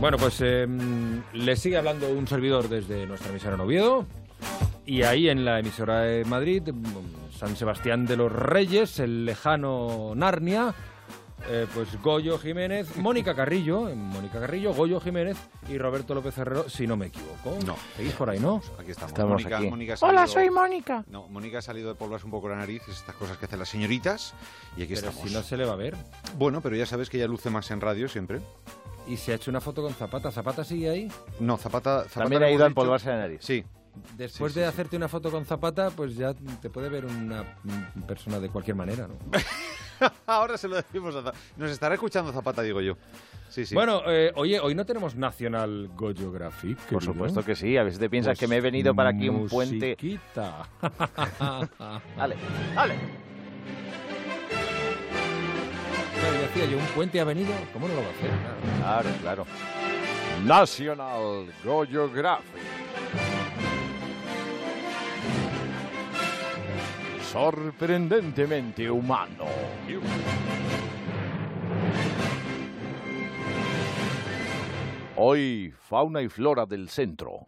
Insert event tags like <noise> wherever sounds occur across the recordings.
Bueno, pues em, le sigue hablando un servidor desde nuestra emisora en Oviedo. Y ahí en la emisora de Madrid, mm, San Sebastián de los Reyes, el lejano Narnia, eh, pues Goyo Jiménez, Mónica Carrillo, eh, Mónica Carrillo, Goyo Jiménez y Roberto López Herrero, si no me equivoco. No. Seguís por ahí, ¿no? Aquí estamos. Estamos Mónica, aquí. Mónica ha Hola, soy Mónica. No, Mónica ha salido de polvarse un poco la nariz, es estas cosas que hacen las señoritas, y aquí Pero estamos. si no se le va a ver. Bueno, pero ya sabes que ella luce más en radio siempre. Y se ha hecho una foto con Zapata. ¿Zapata sigue ahí? No, Zapata... Zapata También ha ido a empolvarse la nariz. Sí, Después Sí, sí, de sí. hacerte una foto con Zapata, pues ya te puede ver una persona de cualquier manera, ¿no? <laughs> ahora se lo decimos a Zapata. Nos estará escuchando Zapata, digo yo. Sí, sí. Bueno, eh, oye, hoy no tenemos National Geographic. Por supuesto que sí. A veces te piensas Pues que me he venido para aquí un puente. <laughs> Dale, dale. Decía yo, un puente ha venido, ¿cómo no lo va a hacer? Claro. Claro, claro. National Geographic. Sorprendentemente humano. Hoy, fauna y flora del centro.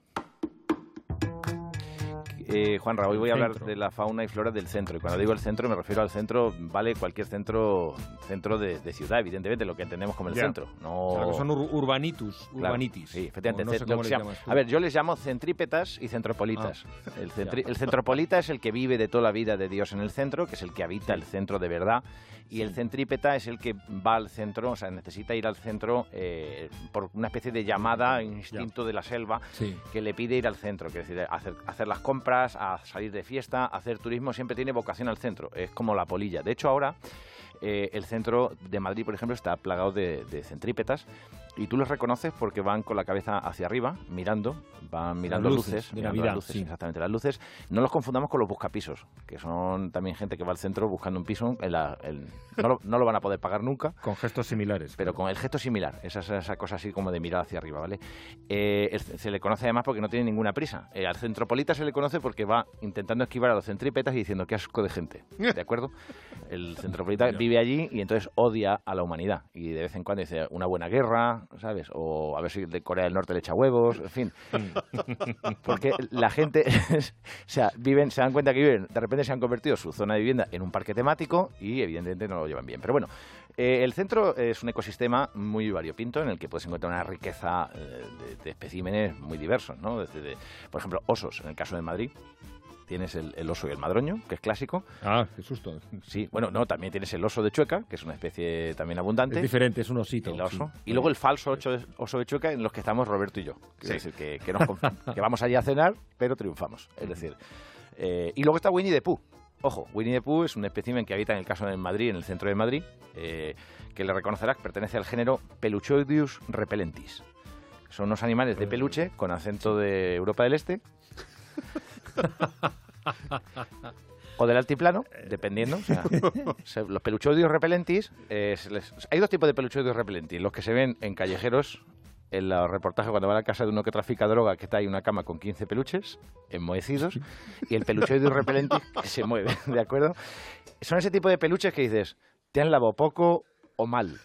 Eh, Juan hoy voy a hablar Centro. de la fauna y flora del centro. Y cuando digo el centro, me refiero al centro, vale cualquier centro centro de, de ciudad, evidentemente, lo que entendemos como el centro. No... O sea, que son ur- urbanitus, Claro, urbanitis. Sí, efectivamente. No sé cómo llamas a ver, yo les llamo centrípetas y centropolitas. el, centri- el centropolita es el que vive de toda la vida de Dios en el centro, que es el que habita el centro de verdad. Y el centrípeta es el que va al centro, o sea, necesita ir al centro eh, por una especie de llamada, instinto de la selva, Sí. que le pide ir al centro, que es decir, hacer, hacer las compras, a salir de fiesta, hacer turismo, siempre tiene vocación al centro, es como la polilla. De hecho, ahora eh, el centro de Madrid, por ejemplo, está plagado de, de centrípetas y tú los reconoces porque van con la cabeza hacia arriba, mirando, van mirando luces luces, de mirando Navidad, las luces, sí. exactamente, las luces. No los confundamos con los buscapisos, que son también gente que va al centro buscando un piso, en la- el- no, lo, no lo van a poder pagar nunca, Con gestos similares. pero con el gesto similar, esa, esa, esa cosa así como de mirar hacia arriba, ¿vale? Eh, el- se le conoce además porque no tiene ninguna prisa. Eh, al centropolita se le conoce porque va intentando esquivar a los centrípetas y diciendo qué asco de gente, ¿de acuerdo? El centropolita <laughs> vive allí y entonces odia a la humanidad y de vez en cuando dice una buena guerra, ¿sabes? O a ver si de Corea del Norte le echa huevos, en fin. <laughs> Porque la gente, <laughs> o sea, viven, se dan cuenta que viven, de repente se han convertido su zona de vivienda en un parque temático y evidentemente no lo llevan bien. Pero bueno, eh, el centro es un ecosistema muy variopinto en el que puedes encontrar una riqueza eh, de, de especímenes muy diversos, ¿no? Desde, de- por ejemplo, osos, en el caso de Madrid. Tienes el, el oso y el madroño, que es clásico. Ah, qué susto. Sí, bueno, no, también tienes el oso de Chueca, que es una especie también abundante. Es diferente, es un osito. El oso. sí. Y luego el falso de- oso de Chueca en los que estamos Roberto y yo. Es decir, que, que nos conf- <laughs> que vamos allí a cenar, pero triunfamos. Es decir, eh, y luego está Winnie the Pooh. Ojo, Winnie the Pooh es un espécimen que habita en el caso de Madrid, en el centro de Madrid, eh, que le reconocerás pertenece al género Peluchoideus repellentis. Son unos animales de peluche con acento de Europa del Este. <laughs> o del altiplano, dependiendo. o sea, <laughs> se- los eh, se les- hay dos tipos de peluchoideus repellentis, los que se ven en callejeros, en los reportajes cuando van a casa de uno que trafica droga, que está ahí una cama con 15 peluches enmohecidos, y el peluchoideus repellentis que se mueve, <laughs> ¿de acuerdo? Son ese tipo de peluches que dices, te han lavado poco o mal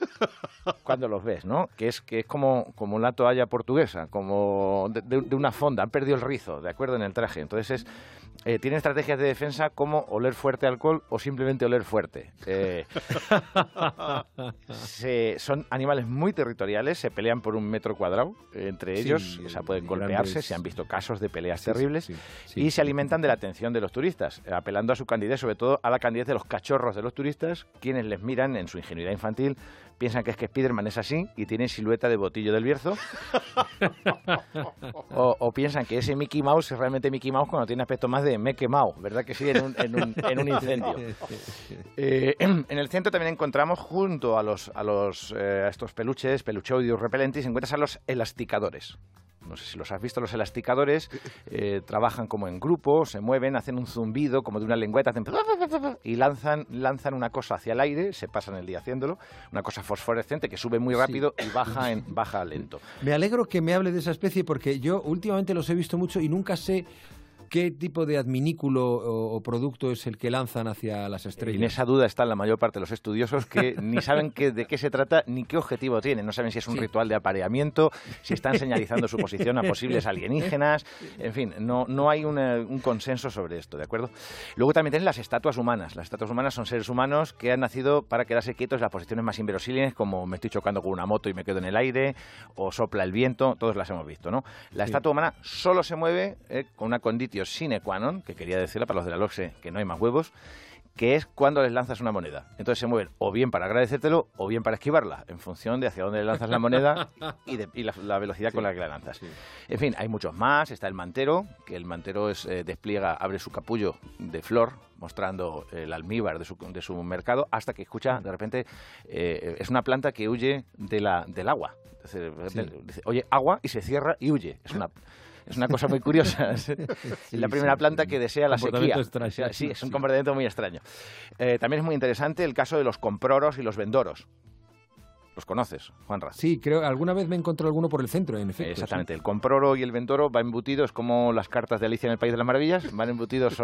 cuando los ves, ¿no? Que es que es como, como una toalla portuguesa, como de, de- una fonda, han perdido el rizo, ¿de acuerdo? En el traje. Entonces es, eh, tienen estrategias de defensa como oler fuerte alcohol o simplemente oler fuerte. Eh, <laughs> se- son animales muy territoriales, se pelean por un metro cuadrado entre Sí, ellos, o sea, pueden golpearse, se han visto casos de peleas Sí, terribles sí, y se alimentan de la atención de los turistas, apelando a su candidez, sobre todo a la candidez de los cachorros de los turistas, quienes les miran en su ingenuidad infantil, piensan que es que Spiderman es así y tiene silueta de botillo del Bierzo, <laughs> o, o piensan que ese Mickey Mouse es realmente Mickey Mouse cuando tiene aspecto más de me he quemado, ¿verdad que sí? En un, en un- en un incendio. <laughs> Eh, <clears throat> en el centro también encontramos, junto a los a los eh, a estos peluches, peluchoideus repellentis, encuentras a los elasticadores. No sé si los has visto, los elasticadores eh, trabajan como en grupo, se mueven, hacen un zumbido como de una lengüeta hacen y lanzan, lanzan una cosa hacia el aire, se pasan el día haciéndolo, una cosa fosforescente que sube muy rápido y baja, en, baja lento. Me alegro que me hable de esa especie porque yo últimamente los he visto mucho y nunca sé ¿Qué tipo de adminículo o, producto es el que lanzan hacia las estrellas? En esa duda están la mayor parte de los estudiosos que <laughs> ni saben de qué se trata ni qué objetivo tiene. No saben si es un ritual de apareamiento, si están señalizando su posición a <laughs> posibles alienígenas. En fin, no, no hay un consenso sobre esto, ¿de acuerdo? Luego también tienen las estatuas humanas. Las estatuas humanas son seres humanos que han nacido para quedarse quietos en las posiciones más inverosímiles, como me estoy chocando con una moto y me quedo en el aire, o sopla el viento, todos las hemos visto, ¿no? La estatua humana solo se mueve eh, con una sine qua non, que quería decirle para los de la LOXE que no hay más huevos, que es cuando les lanzas una moneda. Entonces se mueven o bien para agradecértelo o bien para esquivarla, en función de hacia dónde le lanzas la moneda <laughs> y, de, la, velocidad con la que la lanzas. En fin, hay muchos más. Está el mantero, que el mantero es, eh, despliega, abre su capullo de flor, mostrando el almíbar de su, de su mercado, hasta que escucha, de repente, eh, es una planta que huye de la, del agua. dice, oye, agua y se cierra y huye. Es una es una cosa muy curiosa. <laughs> es la primera planta que desea la sequía. sí, es un comportamiento muy extraño. Eh, también es muy interesante el caso de los comproros y los vendoros. ¿Los conoces, Juanra? Sí, creo alguna vez me encontré alguno por el centro, en efecto. Exactamente. El comproro y el vendoro van embutidos como las cartas de Alicia en el País de las Maravillas, van embutidos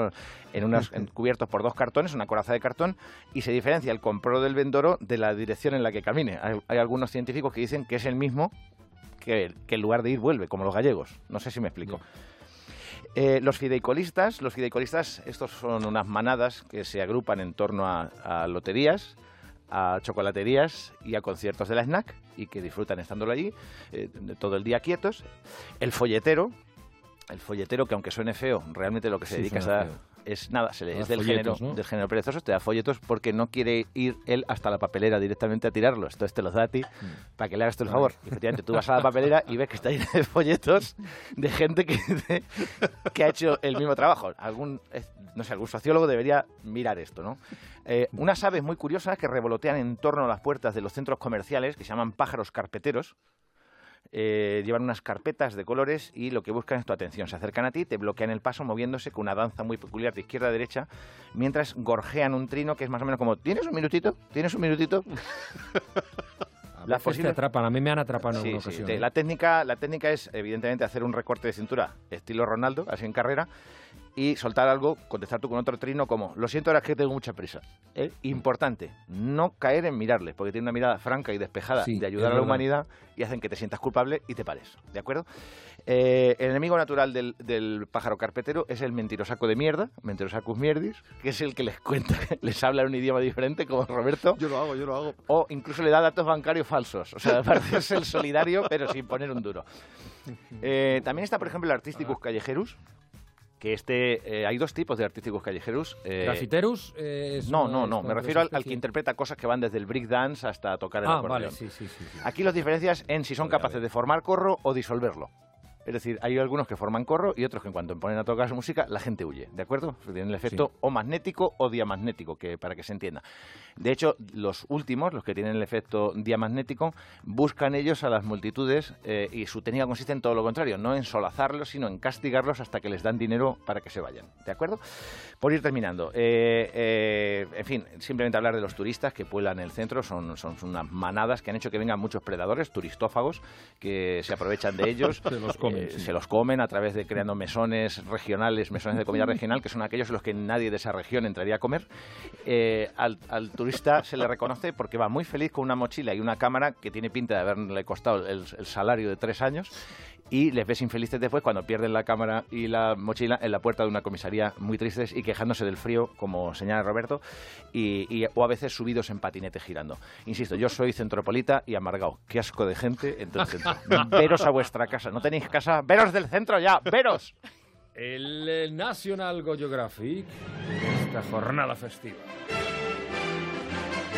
en unos cubiertos por dos cartones, una coraza de cartón, y se diferencia el comproro del vendoro de la dirección en la que camine. hay algunos científicos que dicen que es el mismo que, el lugar de ir vuelve, como los gallegos. No sé si me explico. Eh, los fideicolistas, los fideicolistas, estos son unas manadas que se agrupan en torno a, loterías, a chocolaterías y a conciertos de la snack y que disfrutan estándolo allí eh, todo el día quietos. El folletero, el folletero que aunque suene feo, realmente lo que se dedica es a, es nada, se le, es del género, del género perezoso, te da folletos porque no quiere ir él hasta la papelera directamente a tirarlos. Entonces te los da a ti mm. para que le hagas tú el favor. Y efectivamente, tú vas a la papelera y ves que está lleno de folletos de gente que, que ha hecho el mismo trabajo. Algún, no sé, algún sociólogo debería mirar esto, ¿no? Eh, unas aves muy curiosas que revolotean en torno a las puertas de los centros comerciales, que se llaman pájaros carpeteros, eh, llevan unas carpetas de colores y lo que buscan es tu atención. Se acercan a ti, te bloquean el paso moviéndose con una danza muy peculiar de izquierda a derecha, mientras gorjean un trino que es más o menos como, ¿tienes un minutito? ¿Tienes un minutito? <laughs> La te atrapan, a mí me han atrapado en sí, ¿eh? la, técnica, la técnica es, evidentemente, hacer un recorte de cintura estilo Ronaldo, así en carrera, y soltar algo, contestar tú con otro trino como, lo siento, ahora es que tengo mucha prisa. ¿Eh? Importante, no caer en mirarle, porque tiene una mirada franca y despejada de ayudar a la humanidad y hacen que te sientas culpable y te pares, ¿de acuerdo? Eh, el enemigo natural del, pájaro carpetero es el mentirosaco de mierda, mentirosacus mierdis, que es el que les cuenta, <laughs> les habla en un idioma diferente, como Roberto. Yo lo hago, yo lo hago. O incluso le da datos bancarios falsos, o sea, <laughs> parece el solidario, pero sin poner un duro. Eh, también está, por ejemplo, el Artisticus callejerus, que este eh, hay dos tipos de artísticos callejeros. Eh, ¿Grafiteros? no, no, no. Me refiero al, que interpreta cosas que van desde el break dance hasta tocar el ah, acordeón. Vale, sí, sí, sí, Aquí los diferencias en si son capaces de formar corro o disolverlo. Es decir, hay algunos que forman corro y otros que en cuanto ponen a tocar su música, la gente huye, ¿de acuerdo? Tienen el efecto o magnético o diamagnético, que para que se entienda. De hecho, los últimos, los que tienen el efecto diamagnético, buscan ellos a las multitudes eh, y su técnica consiste en todo lo contrario, no en solazarlos, sino en castigarlos hasta que les dan dinero para que se vayan, ¿de acuerdo? Por ir terminando, eh, eh, en fin, simplemente hablar de los turistas que pueblan el centro, son, son unas manadas que han hecho que vengan muchos predadores, turistófagos, que se aprovechan de ellos. <laughs> se los comen a través de creando mesones regionales, mesones de comida regional, que son aquellos en los que nadie de esa región entraría a comer. al, al turista se le reconoce porque va muy feliz con una mochila y una cámara que tiene pinta de haberle costado el, salario de tres años y les ves infelices después cuando pierden la cámara y la mochila en la puerta de una comisaría muy tristes y quejándose del frío, como señala Roberto, y, o a veces subidos en patinete girando. Insisto, yo soy centropolita y amargado. Qué asco de gente en todo el centro. <laughs> Veros a vuestra casa. ¿No tenéis casa? ¡Veros del centro ya! ¡Veros! El National Geographic esta jornada festiva.